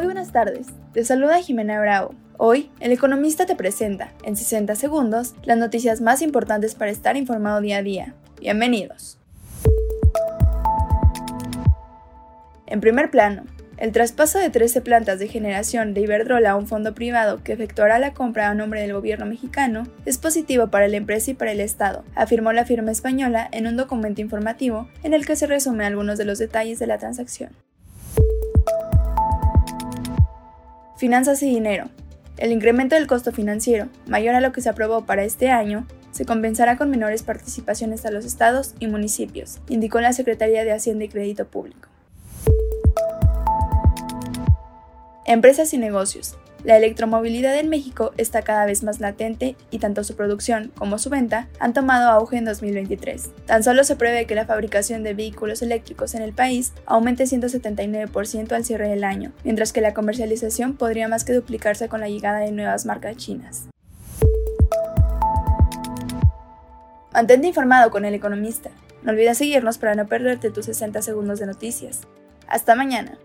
Muy buenas tardes, te saluda Jimena Bravo. Hoy, el economista te presenta, en 60 segundos, las noticias más importantes para estar informado día a día. Bienvenidos. En primer plano, el traspaso de 13 plantas de generación de Iberdrola a un fondo privado que efectuará la compra a nombre del gobierno mexicano es positivo para la empresa y para el Estado, afirmó la firma española en un documento informativo en el que se resumen algunos de los detalles de la transacción. Finanzas y dinero. El incremento del costo financiero, mayor a lo que se aprobó para este año, se compensará con menores participaciones a los estados y municipios, indicó la Secretaría de Hacienda y Crédito Público. Empresas y negocios. La electromovilidad en México está cada vez más latente y tanto su producción como su venta han tomado auge en 2023. Tan solo se prevé que la fabricación de vehículos eléctricos en el país aumente 179% al cierre del año, mientras que la comercialización podría más que duplicarse con la llegada de nuevas marcas chinas. Mantente informado con el economista. No olvides seguirnos para no perderte tus 60 segundos de noticias. Hasta mañana.